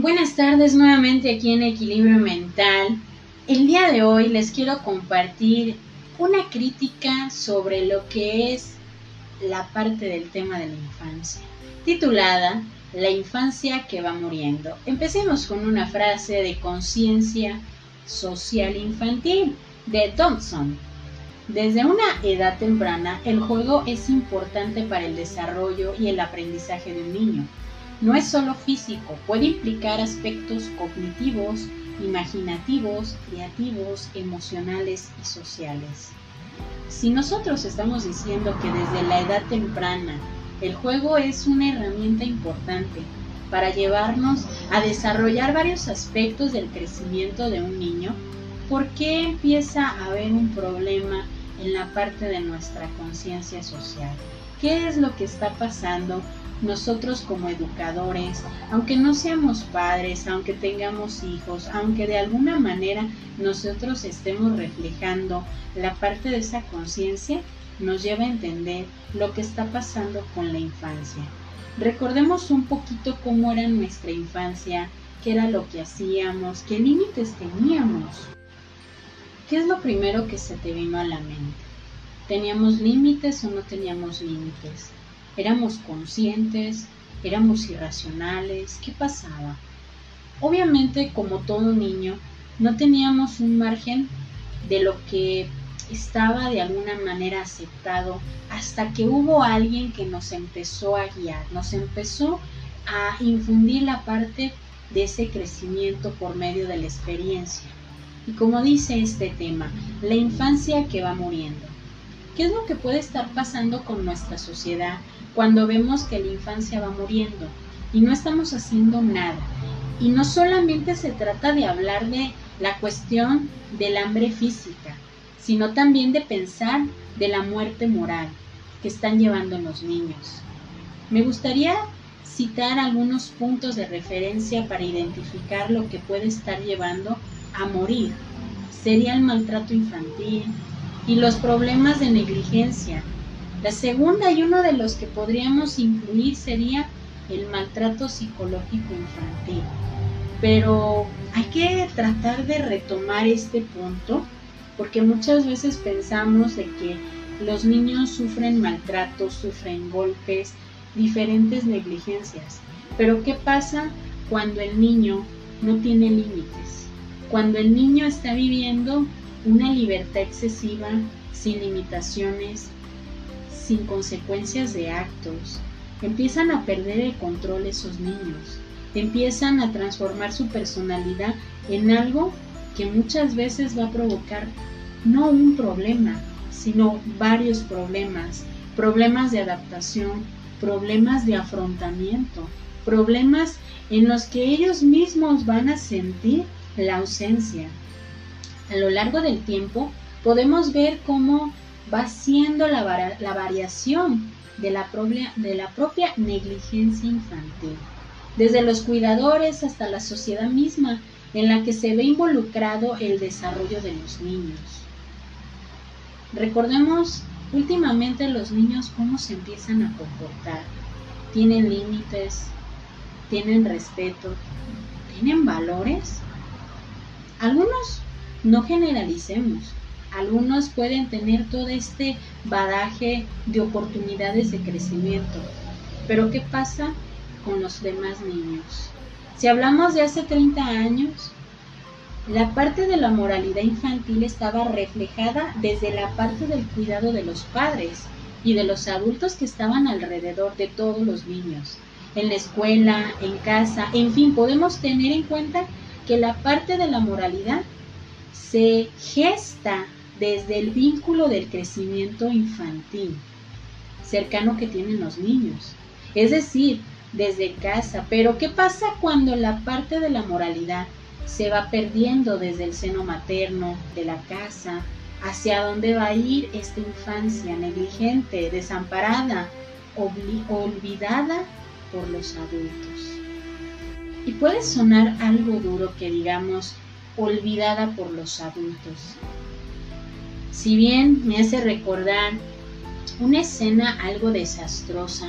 Buenas tardes nuevamente aquí en Equilibrio Mental. El día de hoy les quiero compartir una crítica sobre lo que es la parte del tema de la infancia, titulada La infancia que va muriendo. Empecemos con una frase de conciencia social infantil de Thompson. Desde una edad temprana, el juego es importante para el desarrollo y el aprendizaje de un niño no es solo físico, puede implicar aspectos cognitivos, imaginativos, creativos, emocionales y sociales. Si nosotros estamos diciendo que desde la edad temprana el juego es una herramienta importante para llevarnos a desarrollar varios aspectos del crecimiento de un niño, ¿por qué empieza a haber un problema en la parte de nuestra conciencia social? ¿Qué es lo que está pasando nosotros como educadores, aunque no seamos padres, aunque tengamos hijos, aunque de alguna manera nosotros estemos reflejando la parte de esa conciencia, nos lleva a entender lo que está pasando con la infancia. Recordemos un poquito cómo era nuestra infancia, qué era lo que hacíamos, qué límites teníamos. ¿Qué es lo primero que se te vino a la mente? ¿Teníamos límites o no teníamos límites? Éramos conscientes, éramos irracionales, ¿qué pasaba? Obviamente, como todo niño, no teníamos un margen de lo que estaba de alguna manera aceptado hasta que hubo alguien que nos empezó a guiar, nos empezó a infundir la parte de ese crecimiento por medio de la experiencia. Y como dice este tema, la infancia que va muriendo. ¿Qué es lo que puede estar pasando con nuestra sociedad cuando vemos que la infancia va muriendo y no estamos haciendo nada. Y no solamente se trata de hablar de la cuestión del hambre física, sino también de pensar de la muerte moral que están llevando los niños. Me gustaría citar algunos puntos de referencia para identificar lo que puede estar llevando a morir. Sería el maltrato infantil y los problemas de negligencia la segunda y uno de los que podríamos incluir sería el maltrato psicológico infantil. Pero hay que tratar de retomar este punto porque muchas veces pensamos de que los niños sufren maltrato, sufren golpes, diferentes negligencias. Pero ¿qué pasa cuando el niño no tiene límites? Cuando el niño está viviendo una libertad excesiva, sin limitaciones, sin consecuencias de actos. Empiezan a perder el control esos niños. Empiezan a transformar su personalidad en algo que muchas veces va a provocar no un problema, sino varios problemas. Problemas de adaptación, problemas de afrontamiento, problemas en los que ellos mismos van a sentir la ausencia. A lo largo del tiempo podemos ver cómo va siendo la, variación de la, propia, de la propia negligencia infantil, desde los cuidadores hasta la sociedad misma en la que se ve involucrado el desarrollo de los niños. Recordemos últimamente los niños cómo se empiezan a comportar. Tienen límites, tienen respeto, tienen valores. Algunos no generalicemos, algunos pueden tener todo este badaje de oportunidades de crecimiento, pero ¿qué pasa con los demás niños? Si hablamos de hace 30 años, la parte de la moralidad infantil estaba reflejada desde la parte del cuidado de los padres y de los adultos que estaban alrededor de todos los niños, en la escuela, en casa, en fin, podemos tener en cuenta que la parte de la moralidad se gesta desde el vínculo del crecimiento infantil cercano que tienen los niños. Es decir, desde casa. Pero ¿qué pasa cuando la parte de la moralidad se va perdiendo desde el seno materno, de la casa, hacia dónde va a ir esta infancia negligente, desamparada, olvidada por los adultos? Y puede sonar algo duro que digamos olvidada por los adultos, si bien me hace recordar una escena algo desastrosa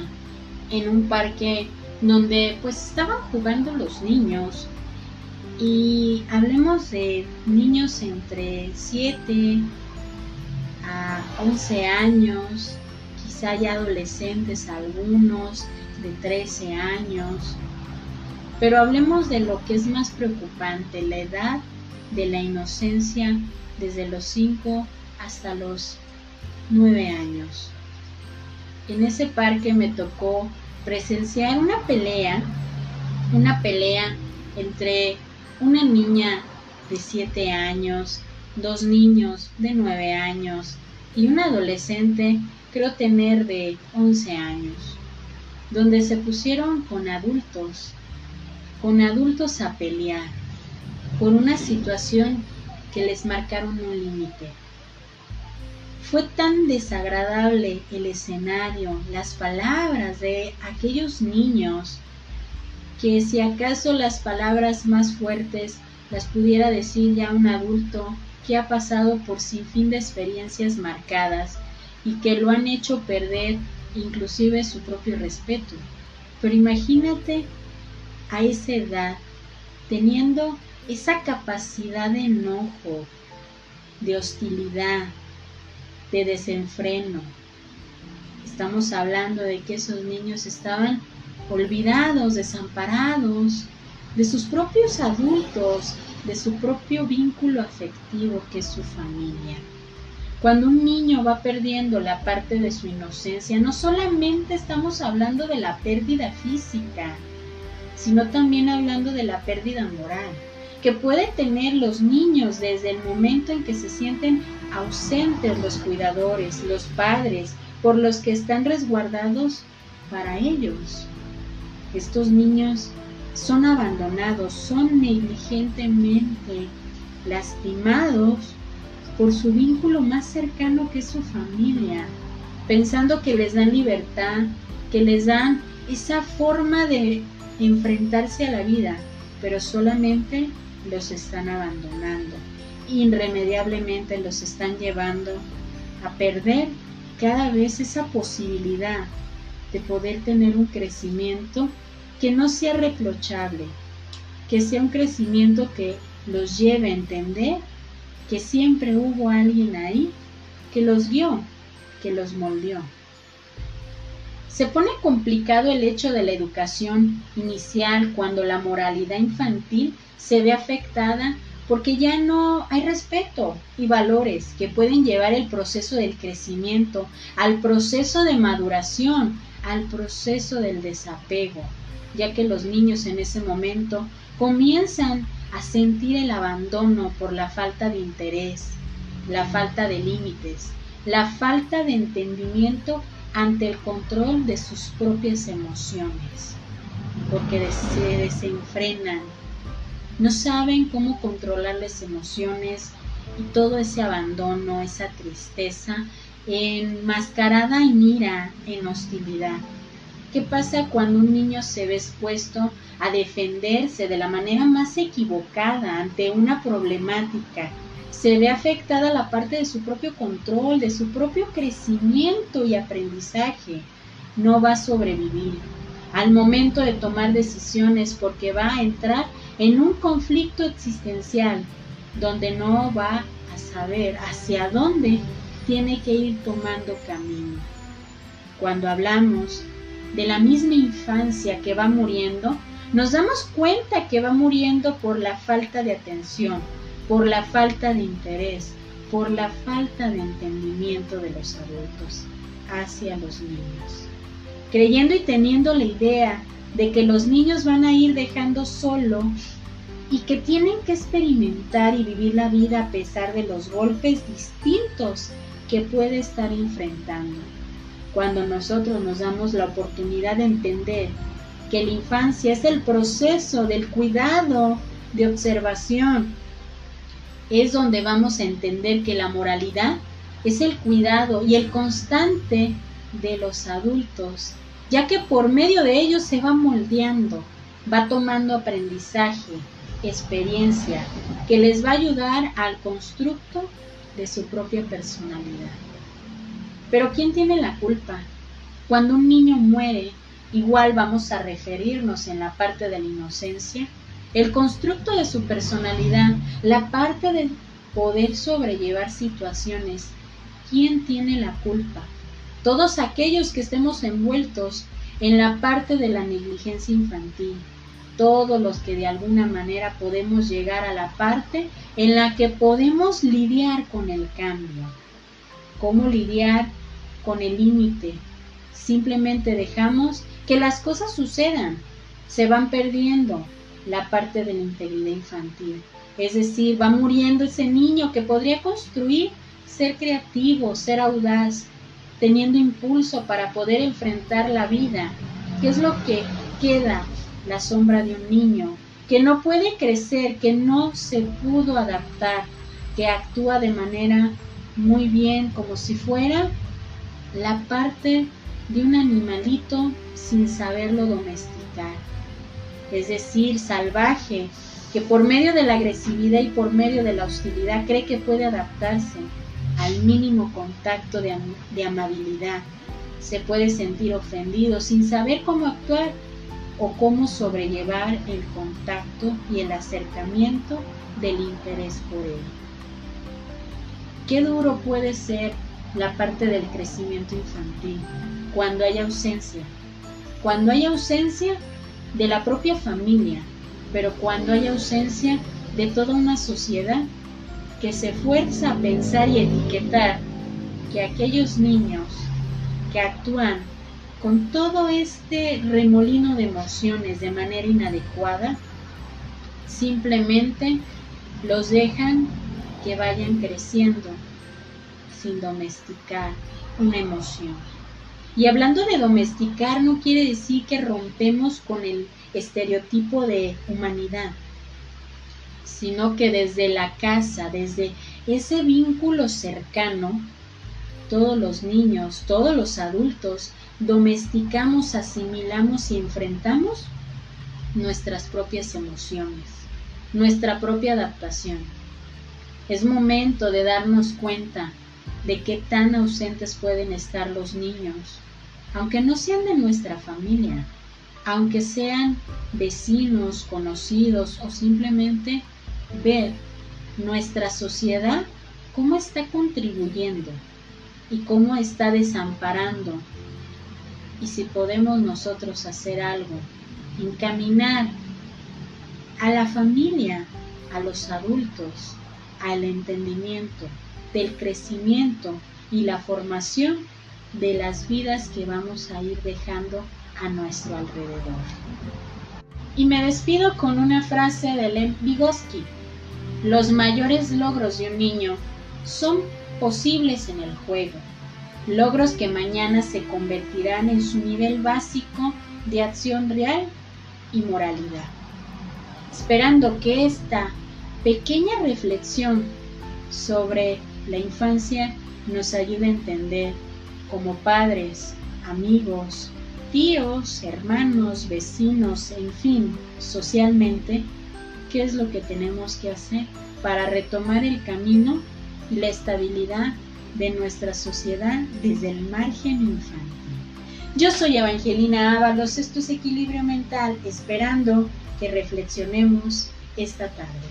en un parque donde pues estaban jugando los niños y hablemos de niños entre 7 a 11 años, quizá ya adolescentes algunos de 13 años, pero hablemos de lo que es más preocupante, la edad de la inocencia desde los 5 hasta los 9 años. En ese parque me tocó presenciar una pelea, una pelea entre una niña de 7 años, dos niños de 9 años y un adolescente, creo tener de 11 años, donde se pusieron con adultos, con adultos a pelear por una situación que les marcaron un límite. Fue tan desagradable el escenario, las palabras de aquellos niños, que si acaso las palabras más fuertes las pudiera decir ya un adulto que ha pasado por sin fin de experiencias marcadas y que lo han hecho perder inclusive su propio respeto. Pero imagínate a esa edad teniendo esa capacidad de enojo, de hostilidad, de desenfreno. Estamos hablando de que esos niños estaban olvidados, desamparados de sus propios adultos, de su propio vínculo afectivo que es su familia. Cuando un niño va perdiendo la parte de su inocencia, no solamente estamos hablando de la pérdida física, sino también hablando de la pérdida moral que puede tener los niños desde el momento en que se sienten ausentes los cuidadores, los padres, por los que están resguardados para ellos. Estos niños son abandonados, son negligentemente lastimados por su vínculo más cercano que es su familia, pensando que les dan libertad, que les dan esa forma de enfrentarse a la vida, pero solamente los están abandonando, irremediablemente los están llevando a perder cada vez esa posibilidad de poder tener un crecimiento que no sea reprochable, que sea un crecimiento que los lleve a entender que siempre hubo alguien ahí que los vio, que los moldeó. Se pone complicado el hecho de la educación inicial cuando la moralidad infantil se ve afectada porque ya no hay respeto y valores que pueden llevar el proceso del crecimiento, al proceso de maduración, al proceso del desapego, ya que los niños en ese momento comienzan a sentir el abandono por la falta de interés, la falta de límites, la falta de entendimiento ante el control de sus propias emociones, porque se desenfrenan, no saben cómo controlar las emociones y todo ese abandono, esa tristeza, enmascarada en ira, en hostilidad. ¿Qué pasa cuando un niño se ve expuesto a defenderse de la manera más equivocada ante una problemática? Se ve afectada la parte de su propio control, de su propio crecimiento y aprendizaje. No va a sobrevivir al momento de tomar decisiones porque va a entrar en un conflicto existencial donde no va a saber hacia dónde tiene que ir tomando camino. Cuando hablamos de la misma infancia que va muriendo, nos damos cuenta que va muriendo por la falta de atención, por la falta de interés, por la falta de entendimiento de los adultos hacia los niños. Creyendo y teniendo la idea de que los niños van a ir dejando solo y que tienen que experimentar y vivir la vida a pesar de los golpes distintos que puede estar enfrentando. Cuando nosotros nos damos la oportunidad de entender que la infancia es el proceso del cuidado, de observación, es donde vamos a entender que la moralidad es el cuidado y el constante de los adultos ya que por medio de ellos se va moldeando, va tomando aprendizaje, experiencia, que les va a ayudar al constructo de su propia personalidad. Pero ¿quién tiene la culpa? Cuando un niño muere, igual vamos a referirnos en la parte de la inocencia, el constructo de su personalidad, la parte de poder sobrellevar situaciones. ¿Quién tiene la culpa? Todos aquellos que estemos envueltos en la parte de la negligencia infantil, todos los que de alguna manera podemos llegar a la parte en la que podemos lidiar con el cambio. ¿Cómo lidiar con el límite? Simplemente dejamos que las cosas sucedan, se van perdiendo, la parte de la integridad infantil. Es decir, va muriendo ese niño que podría construir, ser creativo, ser audaz, teniendo impulso para poder enfrentar la vida. ¿Qué es lo que queda? La sombra de un niño que no puede crecer, que no se pudo adaptar, que actúa de manera muy bien, como si fuera la parte de un animalito sin saberlo domesticar es decir, salvaje, que por medio de la agresividad y por medio de la hostilidad cree que puede adaptarse al mínimo contacto de, amabilidad. Se puede sentir ofendido sin saber cómo actuar o cómo sobrellevar el contacto y el acercamiento del interés por él. Qué duro puede ser la parte del crecimiento infantil cuando hay ausencia. Cuando hay ausencia de la propia familia, pero cuando hay ausencia de toda una sociedad que se fuerza a pensar y etiquetar que aquellos niños que actúan con todo este remolino de emociones de manera inadecuada, simplemente los dejan que vayan creciendo sin domesticar una emoción. Y hablando de domesticar no quiere decir que rompemos con el estereotipo de humanidad, sino que desde la casa, desde ese vínculo cercano, todos los niños, todos los adultos, domesticamos, asimilamos y enfrentamos nuestras propias emociones, nuestra propia adaptación. Es momento de darnos cuenta de qué tan ausentes pueden estar los niños, aunque no sean de nuestra familia, aunque sean vecinos, conocidos o simplemente ver nuestra sociedad cómo está contribuyendo y cómo está desamparando. Y si podemos nosotros hacer algo, encaminar a la familia, a los adultos, al entendimiento, del crecimiento y la formación de las vidas que vamos a ir dejando a nuestro alrededor. Y me despido con una frase de Lem Vygotsky. Los mayores logros de un niño son posibles en el juego, logros que mañana se convertirán en su nivel básico de acción real y moralidad. Esperando que esta pequeña reflexión sobre la infancia nos ayuda a entender como padres, amigos, tíos, hermanos, vecinos, en fin, socialmente, qué es lo que tenemos que hacer para retomar el camino y la estabilidad de nuestra sociedad desde el margen infantil. Yo soy Evangelina Ábalos, esto es Equilibrio Mental, esperando que reflexionemos esta tarde.